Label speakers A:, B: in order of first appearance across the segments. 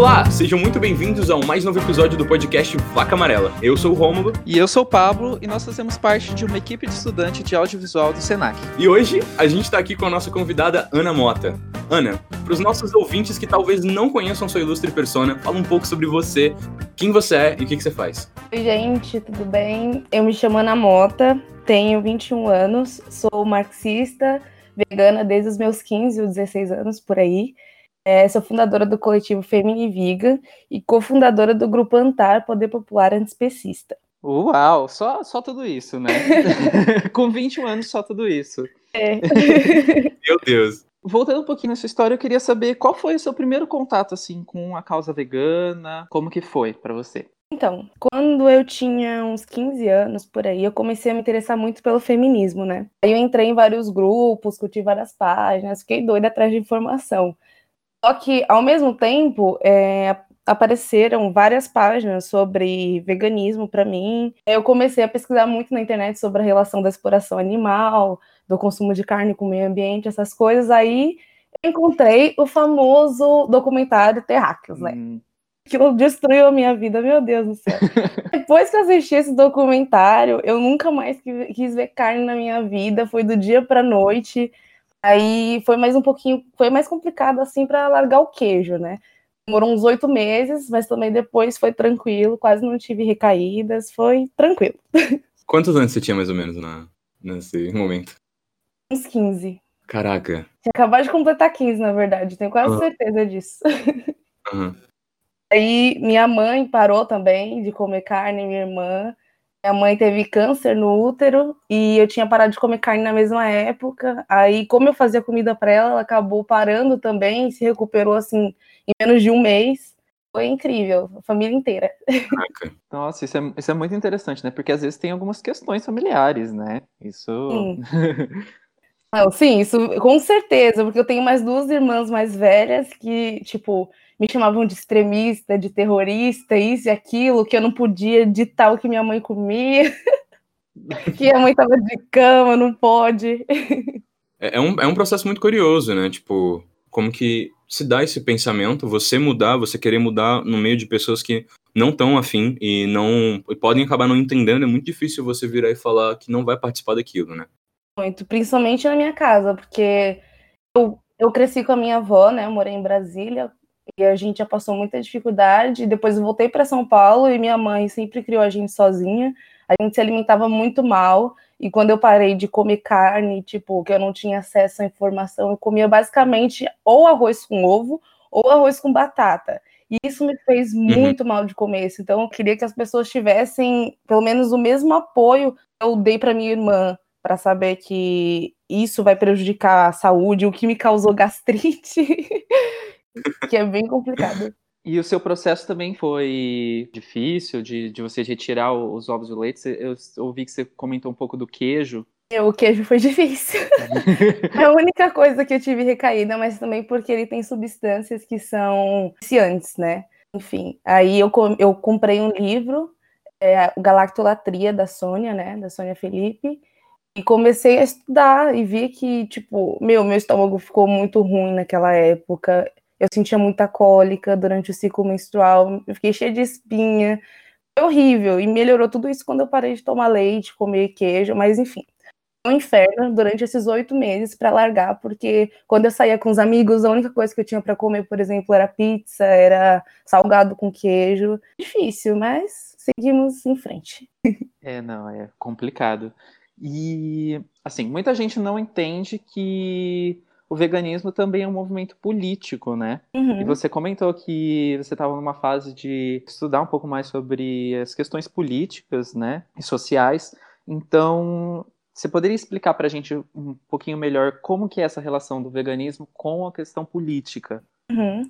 A: Olá, sejam muito bem-vindos ao mais novo episódio do podcast Vaca Amarela. Eu sou o Rômulo.
B: E eu sou o Pablo, e nós fazemos parte de uma equipe de estudante de audiovisual do Senac.
A: E hoje a gente está aqui com a nossa convidada Ana Mota. Ana, para os nossos ouvintes que talvez não conheçam sua ilustre persona, fala um pouco sobre você, quem você é e o que, que você faz.
C: Oi, gente, tudo bem? Eu me chamo Ana Mota, tenho 21 anos, sou marxista, vegana desde os meus 15 ou 16 anos por aí. É, sou fundadora do coletivo Femini Viga e cofundadora do grupo Antar Poder Popular Antispecista.
B: Uau, só, só tudo isso, né? Com 21 anos, só tudo isso.
C: É.
A: Meu Deus.
B: Voltando um pouquinho nessa história, eu queria saber qual foi o seu primeiro contato assim com a causa vegana, como que foi para você?
C: Então, quando eu tinha uns 15 anos por aí, eu comecei a me interessar muito pelo feminismo, né? Aí eu entrei em vários grupos, curti várias páginas, fiquei doida atrás de informação. Só que, ao mesmo tempo, é, apareceram várias páginas sobre veganismo para mim. Eu comecei a pesquisar muito na internet sobre a relação da exploração animal, do consumo de carne com o meio ambiente, essas coisas. Aí encontrei o famoso documentário Terráqueos, né? Hum. Aquilo destruiu a minha vida, meu Deus do céu. Depois que eu assisti esse documentário, eu nunca mais quis ver carne na minha vida. Foi do dia para noite. Aí foi mais um pouquinho, foi mais complicado assim para largar o queijo, né? Demorou uns oito meses, mas também depois foi tranquilo, quase não tive recaídas, foi tranquilo.
A: Quantos anos você tinha mais ou menos na, nesse momento?
C: Uns 15.
A: Caraca.
C: Tinha acabado de completar 15, na verdade, tenho quase uhum. certeza disso.
A: Uhum.
C: Aí minha mãe parou também de comer carne, minha irmã. Minha mãe teve câncer no útero e eu tinha parado de comer carne na mesma época. Aí, como eu fazia comida para ela, ela acabou parando também, se recuperou assim em menos de um mês. Foi incrível, a família inteira.
B: Nossa, isso é, isso é muito interessante, né? Porque às vezes tem algumas questões familiares, né? Isso.
C: Sim. Não, sim, isso com certeza, porque eu tenho mais duas irmãs mais velhas que, tipo, me chamavam de extremista, de terrorista, isso e aquilo, que eu não podia ditar o que minha mãe comia, que a mãe tava de cama, não pode.
A: É, é, um, é um processo muito curioso, né? Tipo, como que se dá esse pensamento, você mudar, você querer mudar no meio de pessoas que não estão afim e não e podem acabar não entendendo, é muito difícil você virar e falar que não vai participar daquilo, né?
C: Muito, principalmente na minha casa, porque eu, eu cresci com a minha avó, né? Eu morei em Brasília, e a gente já passou muita dificuldade. Depois eu voltei para São Paulo e minha mãe sempre criou a gente sozinha. A gente se alimentava muito mal. E quando eu parei de comer carne, tipo, que eu não tinha acesso à informação, eu comia basicamente ou arroz com ovo ou arroz com batata. E isso me fez uhum. muito uhum. mal de começo. Então eu queria que as pessoas tivessem pelo menos o mesmo apoio que eu dei para minha irmã, para saber que isso vai prejudicar a saúde, o que me causou gastrite. Que é bem complicado.
B: E o seu processo também foi difícil de, de você retirar os ovos e o leite? Eu ouvi que você comentou um pouco do queijo.
C: O queijo foi difícil. é a única coisa que eu tive recaída, mas também porque ele tem substâncias que são viciantes, né? Enfim, aí eu, eu comprei um livro, é, Galactolatria, da Sônia, né? Da Sônia Felipe. E comecei a estudar e vi que, tipo, meu, meu estômago ficou muito ruim naquela época eu sentia muita cólica durante o ciclo menstrual, eu fiquei cheia de espinha, foi horrível, e melhorou tudo isso quando eu parei de tomar leite, comer queijo, mas enfim, um inferno durante esses oito meses para largar, porque quando eu saía com os amigos, a única coisa que eu tinha para comer, por exemplo, era pizza, era salgado com queijo. Difícil, mas seguimos em frente.
B: É, não, é complicado. E, assim, muita gente não entende que o veganismo também é um movimento político, né?
C: Uhum.
B: E você comentou que você estava numa fase de estudar um pouco mais sobre as questões políticas, né, e sociais. Então, você poderia explicar para a gente um pouquinho melhor como que é essa relação do veganismo com a questão política?
C: Uhum.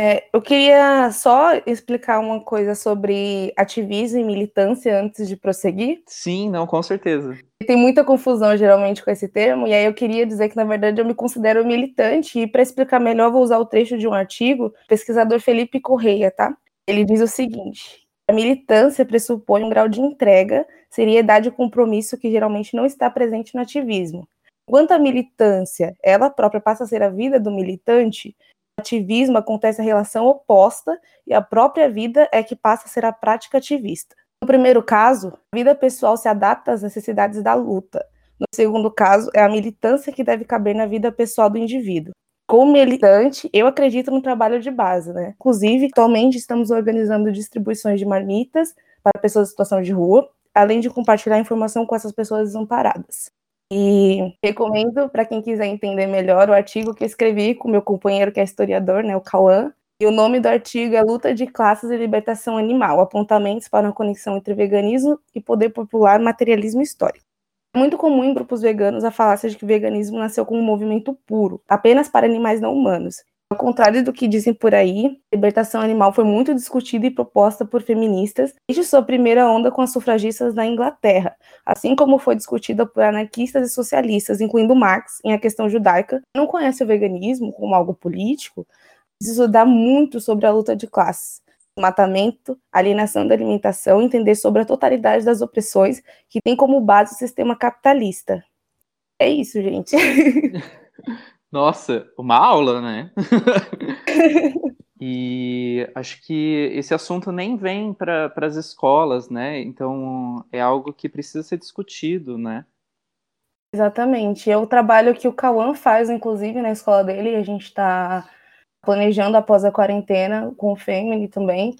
C: É, eu queria só explicar uma coisa sobre ativismo e militância antes de prosseguir.
B: Sim, não, com certeza.
C: Tem muita confusão geralmente com esse termo, e aí eu queria dizer que, na verdade, eu me considero militante, e para explicar melhor, vou usar o trecho de um artigo do pesquisador Felipe Correia, tá? Ele diz o seguinte: a militância pressupõe um grau de entrega, seriedade e compromisso que geralmente não está presente no ativismo. Quanto à militância, ela própria passa a ser a vida do militante, ativismo acontece a relação oposta e a própria vida é que passa a ser a prática ativista. No primeiro caso, a vida pessoal se adapta às necessidades da luta. No segundo caso, é a militância que deve caber na vida pessoal do indivíduo. Como militante, eu acredito no trabalho de base, né? Inclusive, atualmente estamos organizando distribuições de marmitas para pessoas em situação de rua, além de compartilhar informação com essas pessoas desamparadas. E recomendo para quem quiser entender melhor o artigo que escrevi com meu companheiro que é historiador, né, o Cauã. E o nome do artigo é Luta de Classes e Libertação Animal: Apontamentos para uma conexão entre veganismo e poder popular, materialismo histórico. É muito comum em grupos veganos a falácia de que o veganismo nasceu como um movimento puro, apenas para animais não humanos, ao contrário do que dizem por aí, a libertação animal foi muito discutida e proposta por feministas desde sua primeira onda com as sufragistas na Inglaterra, assim como foi discutida por anarquistas e socialistas, incluindo Marx, em A Questão Judaica. Não conhece o veganismo como algo político? Precisa estudar muito sobre a luta de classes, matamento, alienação da alimentação, entender sobre a totalidade das opressões que tem como base o sistema capitalista. É isso, gente.
B: Nossa, uma aula, né? e acho que esse assunto nem vem para as escolas, né? Então é algo que precisa ser discutido, né?
C: Exatamente. É o trabalho que o Cauã faz, inclusive, na escola dele, a gente está planejando após a quarentena com o Femini também,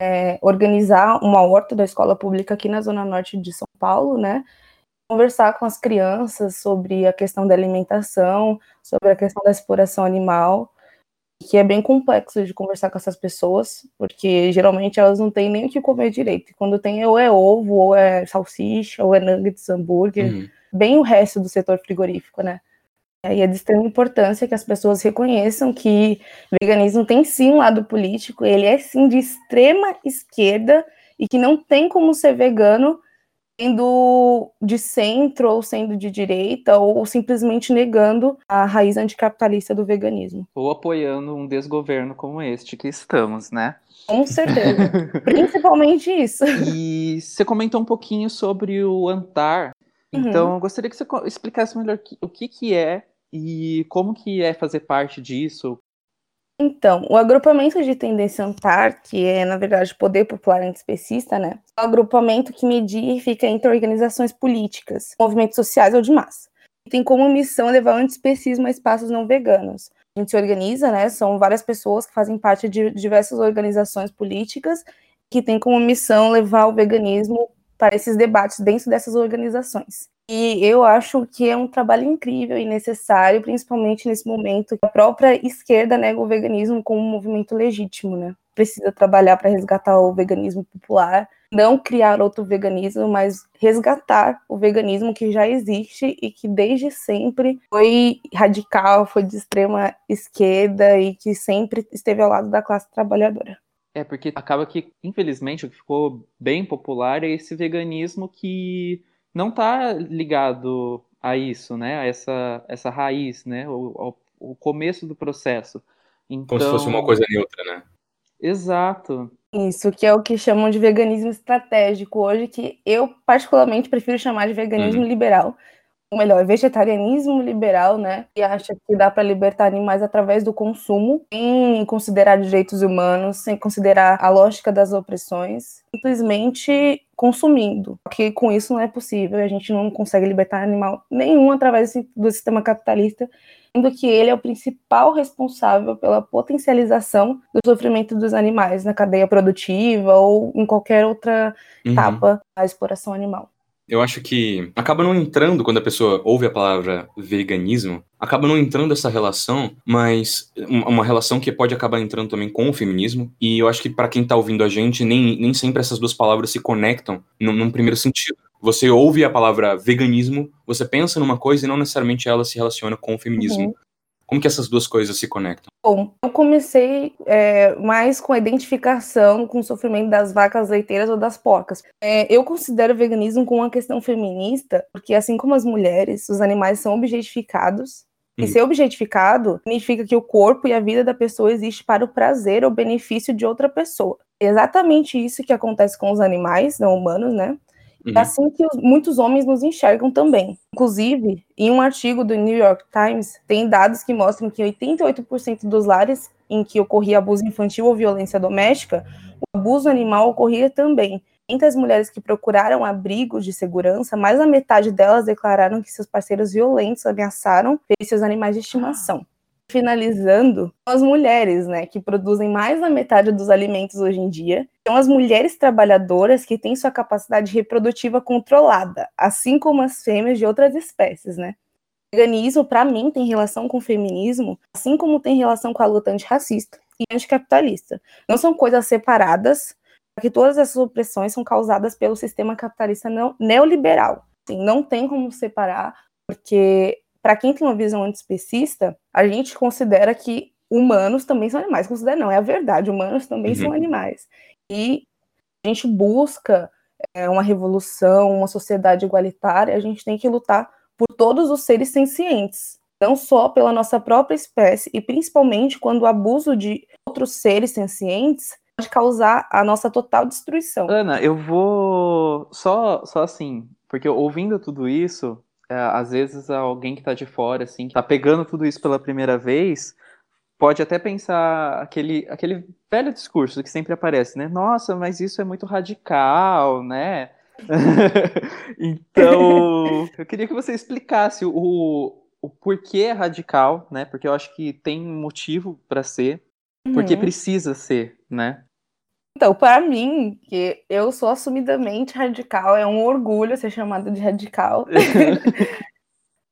C: é, organizar uma horta da escola pública aqui na Zona Norte de São Paulo, né? Conversar com as crianças sobre a questão da alimentação, sobre a questão da exploração animal, que é bem complexo de conversar com essas pessoas, porque geralmente elas não têm nem o que comer direito. Quando tem, ou é ovo, ou é salsicha, ou é nuggets, hambúrguer, uhum. bem o resto do setor frigorífico, né? E é de extrema importância que as pessoas reconheçam que veganismo tem sim um lado político, ele é sim de extrema esquerda e que não tem como ser vegano sendo de centro ou sendo de direita ou simplesmente negando a raiz anticapitalista do veganismo.
B: Ou apoiando um desgoverno como este que estamos, né?
C: Com certeza. Principalmente isso.
B: E você comentou um pouquinho sobre o Antar. Uhum. Então, eu gostaria que você explicasse melhor o que, que é e como que é fazer parte disso,
C: então, o agrupamento de tendência ANTAR, que é, na verdade, poder popular antiespecista, né? É um agrupamento que media e fica entre organizações políticas, movimentos sociais ou de massa. E tem como missão levar o antiespecismo a espaços não veganos. A gente se organiza, né? São várias pessoas que fazem parte de diversas organizações políticas que tem como missão levar o veganismo para esses debates dentro dessas organizações. E eu acho que é um trabalho incrível e necessário, principalmente nesse momento que a própria esquerda nega o veganismo como um movimento legítimo, né? Precisa trabalhar para resgatar o veganismo popular, não criar outro veganismo, mas resgatar o veganismo que já existe e que desde sempre foi radical, foi de extrema esquerda e que sempre esteve ao lado da classe trabalhadora.
B: É, porque acaba que, infelizmente, o que ficou bem popular é esse veganismo que não está ligado a isso, né? A essa, essa raiz, né? O, o, o começo do processo.
A: Então... Como se fosse uma então coisa neutra, né?
B: Exato.
C: Isso, que é o que chamam de veganismo estratégico hoje, que eu particularmente prefiro chamar de veganismo uhum. liberal, ou melhor, vegetarianismo liberal, né? Que acha que dá para libertar animais através do consumo, sem considerar direitos humanos, sem considerar a lógica das opressões, simplesmente consumindo. Porque com isso não é possível, a gente não consegue libertar animal nenhum através do sistema capitalista, sendo que ele é o principal responsável pela potencialização do sofrimento dos animais na cadeia produtiva ou em qualquer outra uhum. etapa da exploração animal
A: eu acho que acaba não entrando, quando a pessoa ouve a palavra veganismo, acaba não entrando essa relação, mas uma relação que pode acabar entrando também com o feminismo. E eu acho que para quem tá ouvindo a gente, nem, nem sempre essas duas palavras se conectam num, num primeiro sentido. Você ouve a palavra veganismo, você pensa numa coisa e não necessariamente ela se relaciona com o feminismo. Uhum. Como que essas duas coisas se conectam?
C: Bom, eu comecei é, mais com a identificação com o sofrimento das vacas leiteiras ou das porcas. É, eu considero o veganismo como uma questão feminista, porque assim como as mulheres, os animais são objetificados. E ser objetificado significa que o corpo e a vida da pessoa existe para o prazer ou benefício de outra pessoa. É exatamente isso que acontece com os animais não humanos, né? Uhum. É assim que os, muitos homens nos enxergam também. Inclusive, em um artigo do New York Times, tem dados que mostram que 88% dos lares em que ocorria abuso infantil ou violência doméstica, o abuso animal ocorria também. Entre as mulheres que procuraram abrigos de segurança, mais da metade delas declararam que seus parceiros violentos ameaçaram seus animais de estimação finalizando, as mulheres, né, que produzem mais da metade dos alimentos hoje em dia, são as mulheres trabalhadoras que têm sua capacidade reprodutiva controlada, assim como as fêmeas de outras espécies, né? O veganismo, para mim, tem relação com o feminismo, assim como tem relação com a luta antirracista e anticapitalista. Não são coisas separadas, porque todas essas opressões são causadas pelo sistema capitalista neoliberal. Assim, não tem como separar, porque para quem tem uma visão antiespecista, a gente considera que humanos também são animais. Considera não, é a verdade, humanos também uhum. são animais. E a gente busca é, uma revolução, uma sociedade igualitária, a gente tem que lutar por todos os seres sencientes, não só pela nossa própria espécie, e principalmente quando o abuso de outros seres sencientes pode causar a nossa total destruição.
B: Ana, eu vou só, só assim, porque ouvindo tudo isso, é, às vezes alguém que está de fora, assim, que está pegando tudo isso pela primeira vez, pode até pensar aquele, aquele velho discurso que sempre aparece, né? Nossa, mas isso é muito radical, né? então, eu queria que você explicasse o, o porquê é radical, né? Porque eu acho que tem motivo para ser, porque uhum. precisa ser, né?
C: Então, para mim, que eu sou assumidamente radical, é um orgulho ser chamada de radical.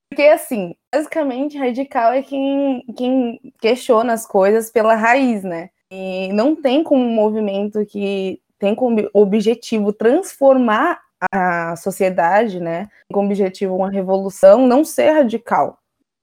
C: Porque, assim, basicamente, radical é quem, quem questiona as coisas pela raiz, né? E não tem como um movimento que tem como objetivo transformar a sociedade, né? Com objetivo uma revolução, não ser radical.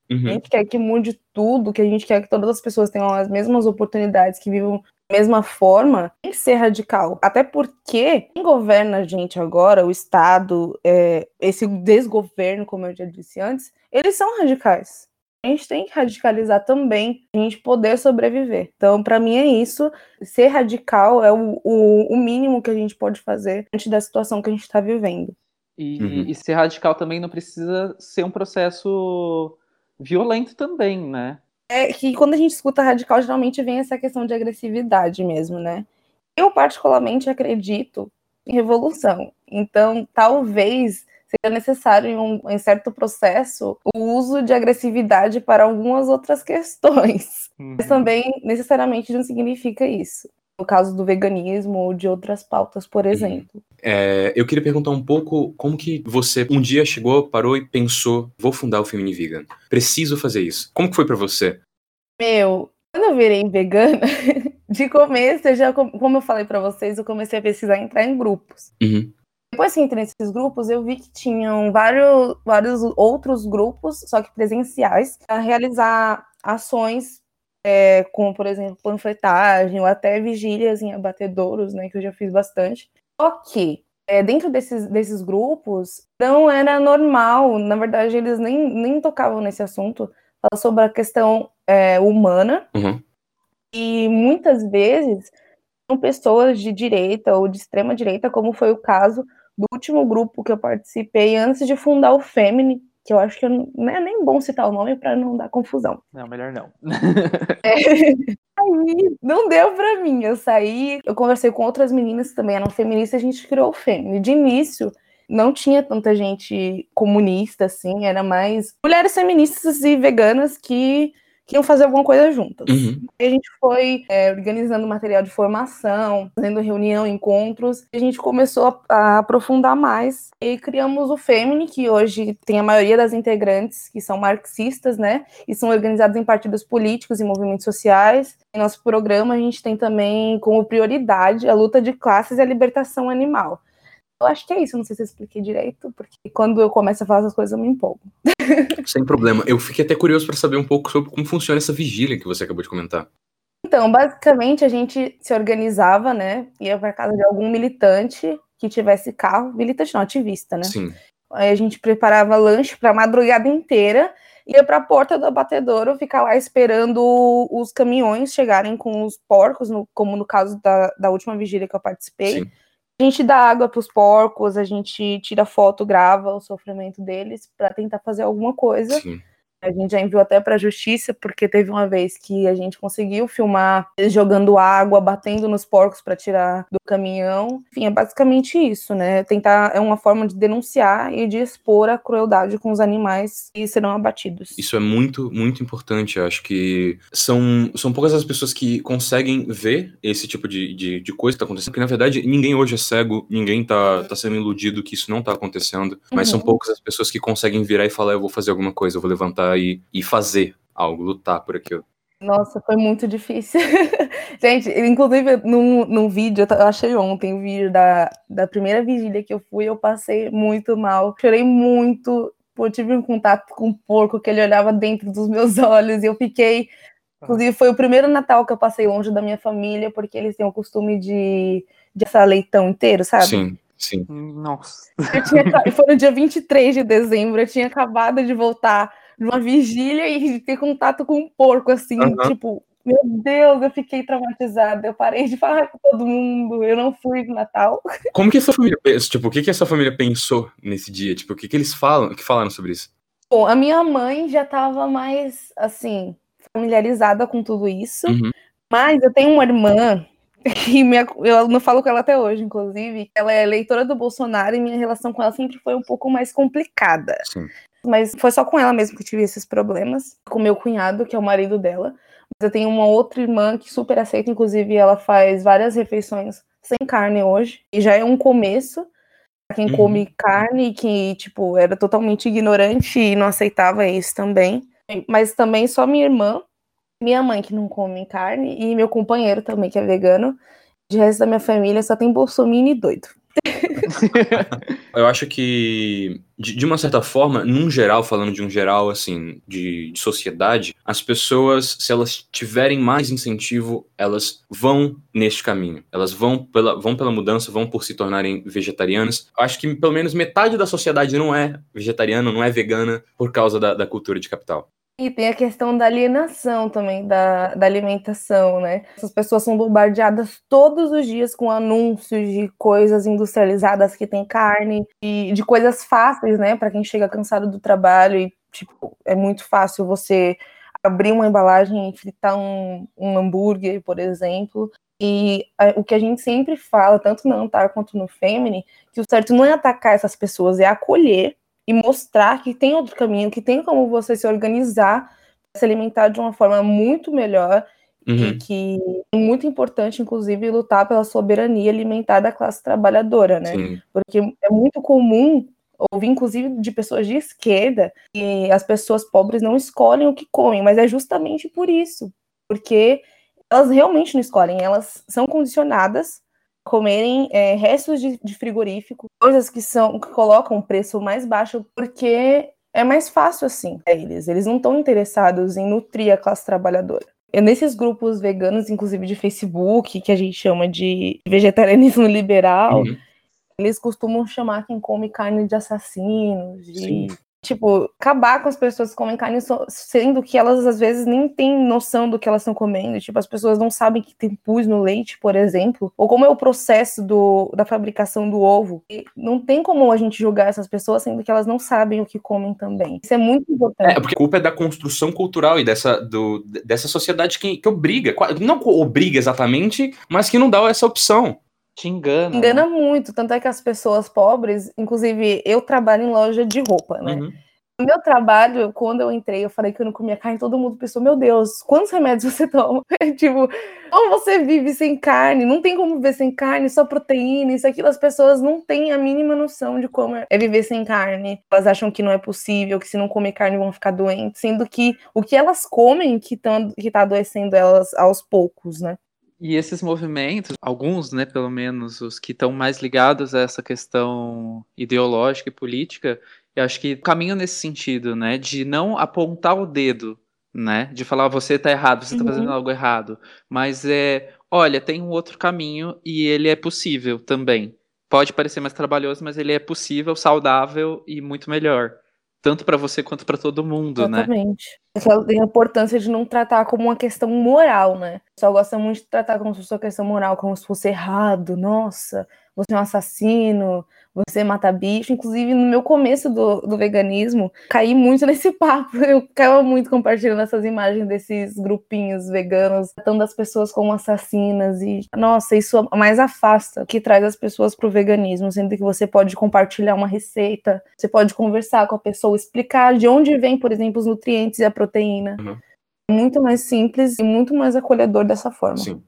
C: Uhum. A gente quer que mude tudo, que a gente quer que todas as pessoas tenham as mesmas oportunidades, que vivam mesma forma, tem que ser radical. Até porque quem governa a gente agora, o Estado, é, esse desgoverno, como eu já disse antes, eles são radicais. A gente tem que radicalizar também, a gente poder sobreviver. Então, para mim é isso. Ser radical é o, o, o, mínimo que a gente pode fazer diante da situação que a gente está vivendo.
B: E, uhum. e ser radical também não precisa ser um processo violento também, né?
C: É que quando a gente escuta radical, geralmente vem essa questão de agressividade mesmo, né? Eu, particularmente, acredito em revolução. Então, talvez seja necessário, em um em certo processo, o uso de agressividade para algumas outras questões. Uhum. Mas também, necessariamente, não significa isso no caso do veganismo ou de outras pautas, por uhum. exemplo.
A: É, eu queria perguntar um pouco como que você um dia chegou, parou e pensou, vou fundar o Femini Vegan. Preciso fazer isso. Como que foi para você?
C: Meu, quando eu virei vegana, de começo, eu já, como eu falei para vocês, eu comecei a pesquisar entrar em grupos.
A: Uhum.
C: Depois que entrei nesses grupos, eu vi que tinham vários, vários outros grupos, só que presenciais, a realizar ações é, como, por exemplo, panfletagem ou até vigílias em abatedouros, né, que eu já fiz bastante. Só que, é, dentro desses, desses grupos, não era normal, na verdade, eles nem, nem tocavam nesse assunto, fala sobre a questão é, humana,
A: uhum.
C: e muitas vezes são pessoas de direita ou de extrema direita, como foi o caso do último grupo que eu participei antes de fundar o Femini, que eu acho que não é nem bom citar o nome para não dar confusão.
B: Não, melhor não.
C: é, aí não deu para mim. Eu saí, eu conversei com outras meninas que também eram feministas, a gente criou o Fêmea. De início, não tinha tanta gente comunista, assim, era mais mulheres feministas e veganas que que iam fazer alguma coisa juntas.
A: Uhum.
C: a gente foi é, organizando material de formação, fazendo reunião, encontros, e a gente começou a, a, aprofundar mais e criamos o Femini, que hoje tem a maioria das integrantes que são marxistas, né, e são organizados em partidos políticos e movimentos sociais. Em nosso programa a gente tem também como prioridade a luta de classes e a libertação animal. Eu acho que é isso, não sei se eu expliquei direito, porque quando eu começo a falar essas coisas eu me empolgo.
A: Sem problema. Eu fiquei até curioso para saber um pouco sobre como funciona essa vigília que você acabou de comentar.
C: Então, basicamente a gente se organizava, né? Ia para casa de algum militante que tivesse carro, militante não, ativista, né?
A: Sim.
C: Aí a gente preparava lanche para a madrugada inteira, ia para a porta do abatedouro, ficar lá esperando os caminhões chegarem com os porcos, no, como no caso da, da última vigília que eu participei. Sim a gente dá água para os porcos, a gente tira foto, grava o sofrimento deles para tentar fazer alguma coisa. Sim. A gente já enviou até para a justiça, porque teve uma vez que a gente conseguiu filmar jogando água, batendo nos porcos para tirar do caminhão. Enfim, é basicamente isso, né? Tentar é uma forma de denunciar e de expor a crueldade com os animais que serão abatidos.
A: Isso é muito, muito importante. Eu acho que são, são poucas as pessoas que conseguem ver esse tipo de, de, de coisa que está acontecendo, porque na verdade ninguém hoje é cego, ninguém tá, tá sendo iludido que isso não está acontecendo, mas uhum. são poucas as pessoas que conseguem virar e falar: eu vou fazer alguma coisa, eu vou levantar e, e fazer algo, lutar por aquilo.
C: Nossa, foi muito difícil. Gente, inclusive num, num vídeo, eu achei ontem o vídeo da, da primeira vigília que eu fui, eu passei muito mal. Chorei muito, eu tive um contato com um porco que ele olhava dentro dos meus olhos e eu fiquei. Inclusive, foi o primeiro Natal que eu passei longe da minha família, porque eles têm o costume de, de assar leitão inteiro, sabe?
A: Sim. Sim.
B: Nossa.
C: Tinha, foi no dia 23 de dezembro, eu tinha acabado de voltar de uma vigília e ter contato com um porco, assim, uhum. tipo, meu Deus, eu fiquei traumatizada. Eu parei de falar com todo mundo. Eu não fui no Natal.
A: Como que a sua família pensa? Tipo, o que, que a sua família pensou nesse dia? Tipo, o que, que eles falam? O que falaram sobre isso?
C: Bom, a minha mãe já estava mais, assim, familiarizada com tudo isso. Uhum. Mas eu tenho uma irmã e minha, eu não falo com ela até hoje, inclusive. Ela é leitora do Bolsonaro e minha relação com ela sempre foi um pouco mais complicada. Sim. Mas foi só com ela mesmo que eu tive esses problemas. Com meu cunhado, que é o marido dela. Mas eu tenho uma outra irmã que super aceita, inclusive ela faz várias refeições sem carne hoje. E já é um começo pra quem uhum. come carne e que, tipo, era totalmente ignorante e não aceitava isso também. Mas também só minha irmã, minha mãe que não come carne e meu companheiro também que é vegano. De resto da minha família só tem bolsominion e doido.
A: Eu acho que, de, de, uma certa forma, num geral, falando de um geral, assim, de, de, sociedade, as pessoas, se elas tiverem mais incentivo, elas vão neste caminho. Elas vão pela, vão pela mudança, vão por se tornarem vegetarianas. Eu acho que pelo menos metade da sociedade não é vegetariana, não é vegana, por causa da, da cultura de capital.
C: E tem a questão da alienação também, da, da alimentação, né? Essas pessoas são bombardeadas todos os dias com anúncios de coisas industrializadas que tem carne, e de coisas fáceis, né? Para quem chega cansado do trabalho e, tipo, é muito fácil você abrir uma embalagem e fritar um, um hambúrguer, por exemplo. E a, o que a gente sempre fala, tanto no Antar quanto no Femini, que o certo não é atacar essas pessoas, é acolher e mostrar que tem outro caminho, que tem como você se organizar, se alimentar de uma forma muito melhor uhum. e que é muito importante, inclusive, lutar pela soberania alimentar da classe trabalhadora, né? Sim. Porque é muito comum ouvir, inclusive, de pessoas de esquerda que as pessoas pobres não escolhem o que comem, mas é justamente por isso, porque elas realmente não escolhem, elas são condicionadas comerem é, restos de, de, frigorífico, coisas que são que colocam o preço mais baixo porque é mais fácil assim para eles. Eles não estão interessados em nutrir a classe trabalhadora. E nesses grupos veganos, inclusive de Facebook, que a gente chama de vegetarianismo liberal, uhum. eles costumam chamar quem come carne de assassinos, de Sim tipo, acabar com as pessoas comem carne, sendo que elas às vezes nem têm noção do que elas estão comendo. Tipo, as pessoas não sabem que tem pus no leite, por exemplo, ou como é o processo do, da fabricação do ovo. E não tem como a gente julgar essas pessoas, sendo que elas não sabem o que comem também. Isso é muito importante.
A: É, porque a culpa é da construção cultural e dessa, do, dessa sociedade que, que obriga, não obriga exatamente, mas que não dá essa opção.
B: Te engana.
C: Engana né? muito, tanto é que as pessoas pobres, inclusive eu trabalho em loja de roupa, né? Uhum. Meu trabalho, quando eu entrei, eu falei que eu não comia carne, todo mundo pensou, meu Deus, quantos remédios você toma? tipo, como você vive sem carne? Não tem como viver sem carne, só proteína, isso aquilo. As pessoas não têm a mínima noção de como é viver sem carne. Elas acham que não é possível, que se não comer carne vão ficar doentes, sendo que o que elas comem que, tão, que tá adoecendo elas aos poucos, né?
B: E esses movimentos, alguns, né, pelo menos, os que estão mais ligados a essa questão ideológica e política, eu acho que caminham nesse sentido, né, de não apontar o dedo, né, de falar você está errado, você está uhum. fazendo algo errado, mas é, olha, tem um outro caminho e ele é possível também. Pode parecer mais trabalhoso, mas ele é possível, saudável e muito melhor, tanto para você quanto para todo mundo,
C: Exatamente.
B: né?
C: tem a importância de não tratar como uma questão moral, né? Pessoal gosta muito de tratar como se fosse uma questão moral, como se fosse errado, nossa, você é um assassino, você mata bicho. Inclusive, no meu começo do, do veganismo, caí muito nesse papo. Eu ficava muito compartilhando essas imagens desses grupinhos veganos, tratando as pessoas como assassinas. E, nossa, isso mais afasta que traz as pessoas pro veganismo, sendo que você pode compartilhar uma receita, você pode conversar com a pessoa, explicar de onde vem, por exemplo, os nutrientes e a proteína. Uhum. Muito mais simples e muito mais acolhedor dessa forma.
A: Sim.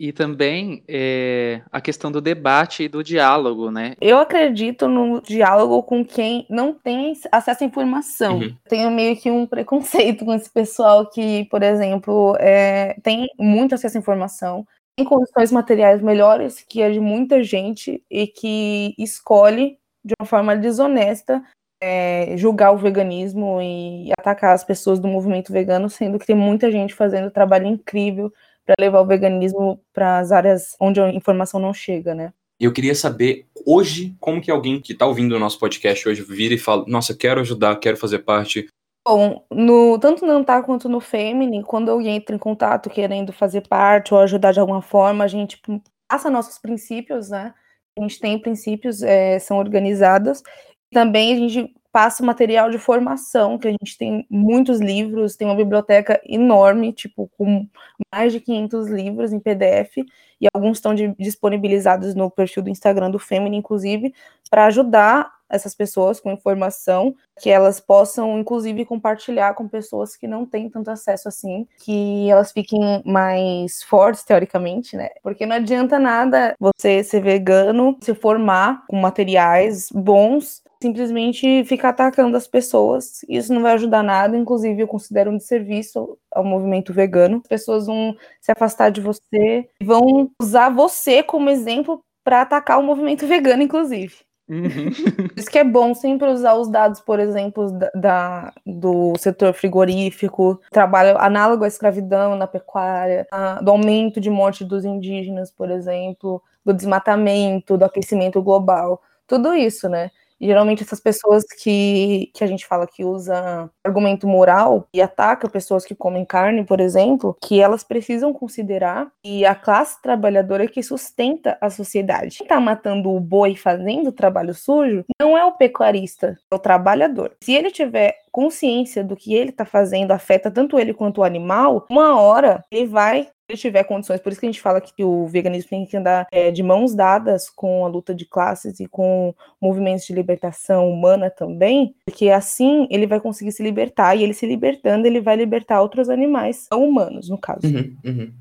B: E também é, a questão do debate e do diálogo, né?
C: Eu acredito no diálogo com quem não tem acesso à informação. Uhum. Tenho meio que um preconceito com esse pessoal que, por exemplo, é, tem muito acesso à informação, tem condições materiais melhores que a de muita gente e que escolhe de uma forma desonesta é, julgar o veganismo e atacar as pessoas do movimento vegano, sendo que tem muita gente fazendo trabalho incrível para levar o veganismo para as áreas onde a informação não chega, né?
A: Eu queria saber hoje como que alguém que está ouvindo o nosso podcast hoje vira e fala, nossa, quero ajudar, quero fazer parte.
C: Bom, no, tanto no Antar quanto no Femini, quando alguém entra em contato querendo fazer parte ou ajudar de alguma forma, a gente passa nossos princípios, né? A gente tem princípios, é, são organizados. Também a gente passa material de formação, que a gente tem muitos livros, tem uma biblioteca enorme, tipo, com mais de 500 livros em PDF, e alguns estão de, disponibilizados no perfil do Instagram do Femini, inclusive, para ajudar essas pessoas com informação, que elas possam, inclusive, compartilhar com pessoas que não têm tanto acesso assim, que elas fiquem mais fortes, teoricamente, né? Porque não adianta nada você ser vegano, se formar com materiais bons, simplesmente ficar atacando as pessoas. Isso não vai ajudar nada, inclusive eu considero um desserviço ao movimento vegano. As pessoas vão se afastar de você, vão usar você como exemplo para atacar o movimento vegano, inclusive. Uhum. Isso que é bom sempre usar os dados, por exemplo, da, da, do setor frigorífico, trabalho análogo à escravidão na pecuária, a, do aumento de morte dos indígenas, por exemplo, do desmatamento, do aquecimento global, tudo isso, né? Geralmente essas pessoas que, que a gente fala que usa argumento moral e ataca pessoas que comem carne, por exemplo, que elas precisam considerar que a classe trabalhadora é que sustenta a sociedade. Quem está matando o boi fazendo trabalho sujo não é o pecuarista, é o trabalhador. Se ele tiver consciência do que ele está fazendo afeta tanto ele quanto o animal, uma hora ele vai ele tiver condições, por isso que a gente fala que o veganismo tem que andar é, de mãos dadas com a luta de classes e com movimentos de libertação humana também, porque assim ele vai conseguir se libertar e ele se libertando, ele vai libertar outros animais, humanos, no caso.
A: Uhum, uhum.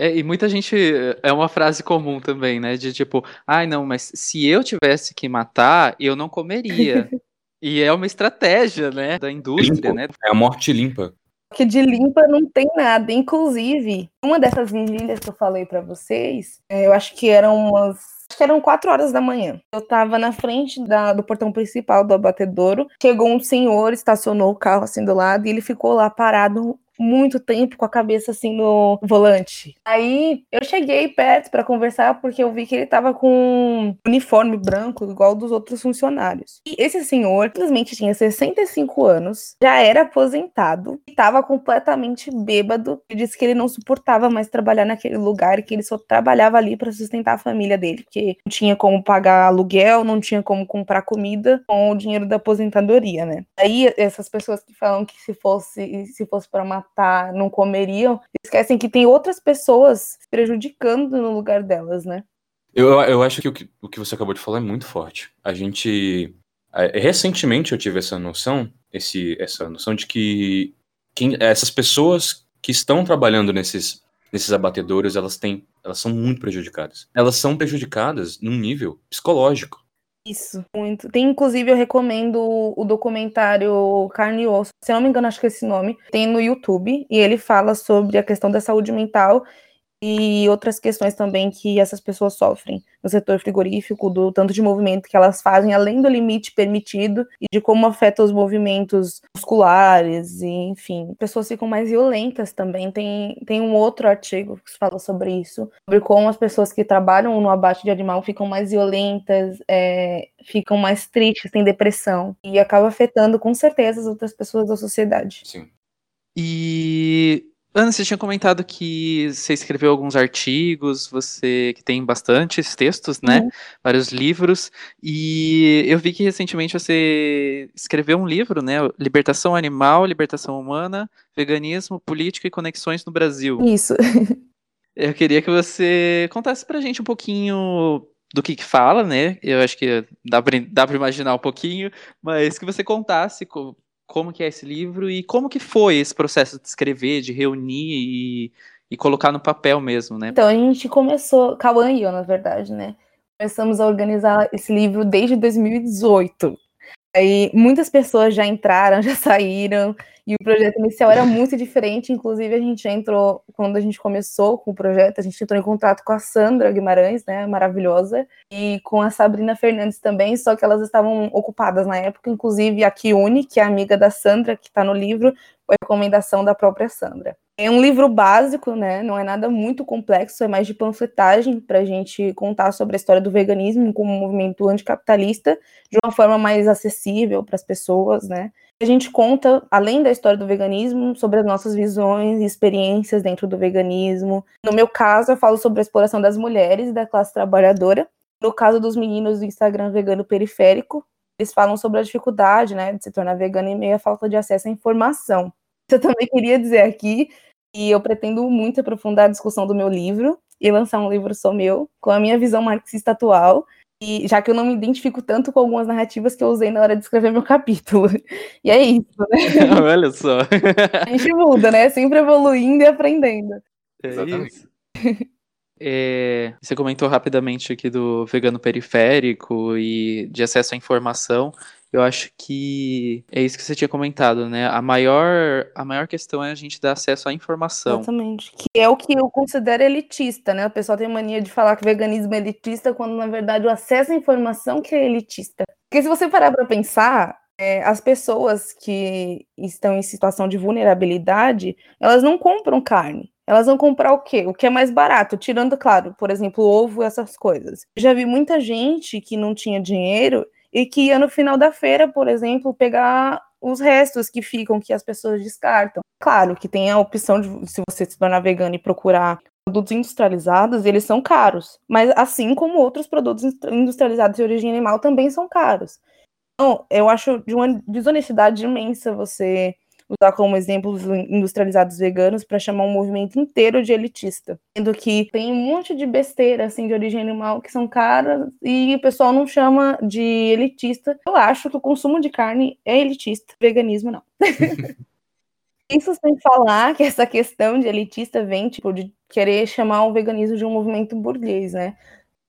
B: É, e muita gente. É uma frase comum também, né? De tipo, ai, ah, não, mas se eu tivesse que matar, eu não comeria. e é uma estratégia, né? Da indústria,
A: Limpo.
B: né?
A: É a morte limpa
C: que de limpa não tem nada. Inclusive, uma dessas vigílias que eu falei para vocês, é, eu acho que eram umas. Acho que eram quatro horas da manhã. Eu tava na frente da, do portão principal do abatedouro. Chegou um senhor, estacionou o carro assim do lado e ele ficou lá parado muito tempo com a cabeça assim no volante. Aí eu cheguei perto para conversar porque eu vi que ele tava com um uniforme branco igual dos outros funcionários. E esse senhor simplesmente tinha 65 anos, já era aposentado e tava completamente bêbado. Ele disse que ele não suportava mais trabalhar naquele lugar que ele só trabalhava ali para sustentar a família dele, porque não tinha como pagar aluguel, não tinha como comprar comida com o dinheiro da aposentadoria, né? Aí essas pessoas que falam que se fosse se fosse para matar matar, não comeriam, esquecem que tem outras pessoas prejudicando no lugar delas, né?
A: Eu, eu acho que o, que o que você acabou de falar é muito forte. A gente. Recentemente eu tive essa noção, esse, essa noção de que quem, essas pessoas que estão trabalhando nesses, nesses abatedouros, elas têm, elas são muito prejudicadas. Elas são prejudicadas num nível psicológico.
C: Isso, muito. Tem, inclusive, eu recomendo o documentário Carne e Osso, se não me engano, acho que é esse nome, tem no YouTube, e ele fala sobre a questão da saúde mental e outras questões também que essas pessoas sofrem no setor frigorífico, do tanto de movimento que elas fazem além do limite permitido e de como afeta os movimentos musculares, e, enfim. Pessoas ficam mais violentas também. Tem, tem um outro artigo que fala sobre isso, sobre como as pessoas que trabalham no abate de animal ficam mais violentas, é, ficam mais tristes, têm depressão, e acaba afetando com certeza as outras pessoas da sociedade.
A: Sim.
B: E Ana, você tinha comentado que você escreveu alguns artigos, você que tem bastantes textos, né? Uhum. Vários livros. E eu vi que recentemente você escreveu um livro, né? Libertação Animal, Libertação Humana, Veganismo, Política e Conexões no Brasil.
C: Isso.
B: eu queria que você contasse pra gente um pouquinho do que, que fala, né? Eu acho que dá pra, dá pra imaginar um pouquinho, mas que você contasse como que é esse livro e como que foi esse processo de escrever, de reunir e, e colocar no papel mesmo, né?
C: Então, a gente começou, Cauã e eu, na verdade, né? Começamos a organizar esse livro desde 2018. Aí muitas pessoas já entraram, já saíram, e o projeto inicial era muito diferente. Inclusive, a gente entrou, quando a gente começou com o projeto, a gente entrou em contato com a Sandra Guimarães, né, maravilhosa, e com a Sabrina Fernandes também, só que elas estavam ocupadas na época. Inclusive, a Kiune, que é amiga da Sandra, que está no livro, foi recomendação da própria Sandra. É um livro básico, né? Não é nada muito complexo, é mais de panfletagem para a gente contar sobre a história do veganismo como um movimento anticapitalista de uma forma mais acessível para as pessoas, né? A gente conta, além da história do veganismo, sobre as nossas visões e experiências dentro do veganismo. No meu caso, eu falo sobre a exploração das mulheres e da classe trabalhadora. No caso dos meninos do Instagram Vegano Periférico, eles falam sobre a dificuldade, né, de se tornar vegano e meio a falta de acesso à informação. Eu também queria dizer aqui e eu pretendo muito aprofundar a discussão do meu livro e lançar um livro só meu, com a minha visão marxista atual, e já que eu não me identifico tanto com algumas narrativas que eu usei na hora de escrever meu capítulo. E é isso, né?
B: Olha só.
C: A gente muda, né? Sempre evoluindo e aprendendo.
B: É Exatamente. Isso. É, você comentou rapidamente aqui do vegano periférico e de acesso à informação. Eu acho que é isso que você tinha comentado, né? A maior, a maior questão é a gente dar acesso à informação.
C: Exatamente. Que é o que eu considero elitista, né? O pessoal tem mania de falar que veganismo é elitista, quando na verdade o acesso à informação que é elitista. Porque se você parar para pensar, é, as pessoas que estão em situação de vulnerabilidade, elas não compram carne. Elas vão comprar o quê? O que é mais barato, tirando, claro, por exemplo, ovo e essas coisas. Já vi muita gente que não tinha dinheiro e que ia no final da feira, por exemplo, pegar os restos que ficam, que as pessoas descartam. Claro que tem a opção de, se você se tornar vegano e procurar produtos industrializados, eles são caros. Mas assim como outros produtos industrializados de origem animal também são caros. Então, eu acho de uma desonestidade imensa você usar como exemplos industrializados veganos para chamar um movimento inteiro de elitista. Sendo que tem um monte de besteira assim de origem animal que são caras e o pessoal não chama de elitista. Eu acho que o consumo de carne é elitista, veganismo não. Isso sem falar que essa questão de elitista vem tipo de querer chamar o veganismo de um movimento burguês, né?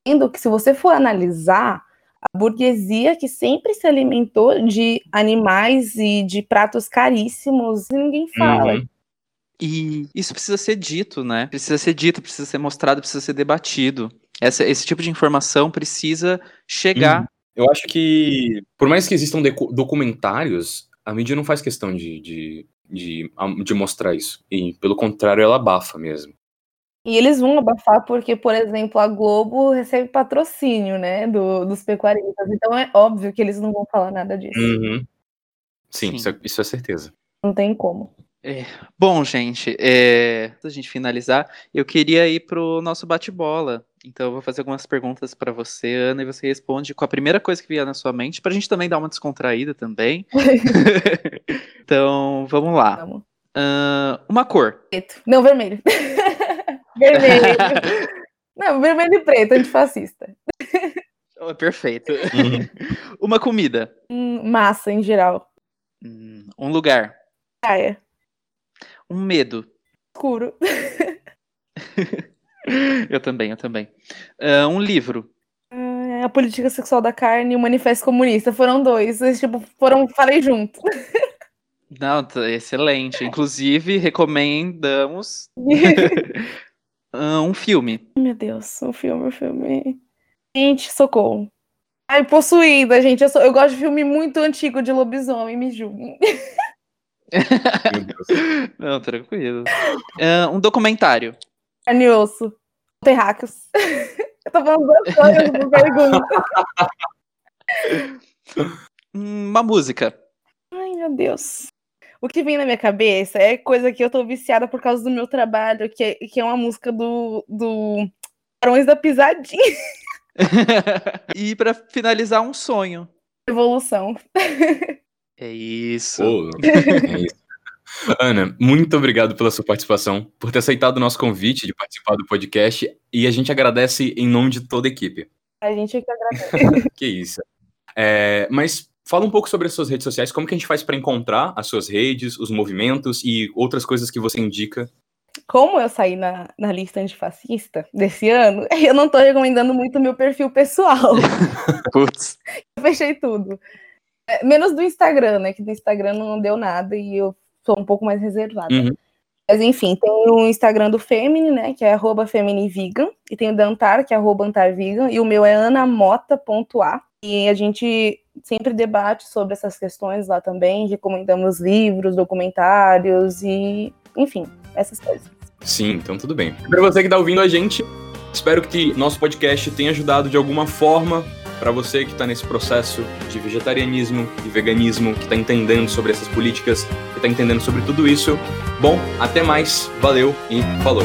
C: Sendo que se você for analisar a burguesia que sempre se alimentou de animais e de pratos caríssimos e ninguém fala. Uhum.
B: E isso precisa ser dito, né? Precisa ser dito, precisa ser mostrado, precisa ser debatido. Essa, esse tipo de informação precisa chegar. Uhum.
A: Eu acho que, por mais que existam documentários, a mídia não faz questão de, de, de, de mostrar isso. E, pelo contrário, ela abafa mesmo.
C: E eles vão abafar porque, por exemplo, a Globo recebe patrocínio, né, do, dos pecuaristas. Então é óbvio que eles não vão falar nada disso.
A: Uhum. Sim, Sim. Isso, é, isso, é, certeza.
C: Não tem como.
B: É. Bom, gente, é... a gente finalizar, eu queria ir pro nosso bate-bola. Então eu vou fazer algumas perguntas para você, Ana, e você responde com a primeira coisa que vier na sua mente, pra gente também dar uma descontraída também. então, vamos lá. Vamos. Uh, uma cor.
C: Preto. Não, vermelho. vermelho. Não, vermelho e preto, antifascista.
B: Oh, perfeito. Uhum. Uma comida.
C: Hum, massa, em geral.
B: Hum, um lugar.
C: Praia.
B: Um medo.
C: Escuro.
B: eu também, eu também. Uh, um livro.
C: Uh, a Política Sexual da Carne e o Manifesto Comunista. Foram dois. Eles, tipo, foram, falei junto.
B: Não, tá excelente. Inclusive, recomendamos um filme.
C: Meu Deus, um filme, um filme. Gente, socorro. Ai, possuída, gente. Eu, sou, eu gosto de filme muito antigo de lobisomem, me julguem.
B: Não, tranquilo. Uh, um documentário.
C: Carne e osso. Terráqueos. eu tô falando coisas, não pergunta.
B: Uma música.
C: Ai, meu Deus. O que vem na minha cabeça é coisa que eu tô viciada por causa do meu trabalho, que é, que é uma música do, do Barões da Pisadinha.
B: e para finalizar, um sonho.
C: Evolução.
B: É isso.
A: Pô, é isso. Ana, muito obrigado pela sua participação, por ter aceitado o nosso convite de participar do podcast e a gente agradece em nome de toda a equipe.
C: A gente é que agradece.
A: que isso. É, mas fala um pouco sobre as suas redes sociais, como que a gente faz para encontrar as suas redes, os movimentos e outras coisas que você indica.
C: Como eu saí na, na lista antifascista desse ano, eu não estou recomendando muito meu perfil pessoal.
B: Putz.
C: eu fechei tudo. É, menos do Instagram, né? Que do Instagram não deu nada e eu sou um pouco mais reservada. Uhum. Mas enfim, tem o Instagram do Femini, né? Que é arroba feminivegan. E tem o da Antar, que é arroba antarvegan. E o meu é anamota.a. E a gente sempre debate sobre essas questões lá também. Recomendamos livros, documentários e, enfim, essas coisas.
A: Sim, então tudo bem. Para você que está ouvindo a gente, espero que nosso podcast tenha ajudado de alguma forma para você que está nesse processo de vegetarianismo e veganismo, que está entendendo sobre essas políticas, que está entendendo sobre tudo isso. Bom, até mais, valeu e falou!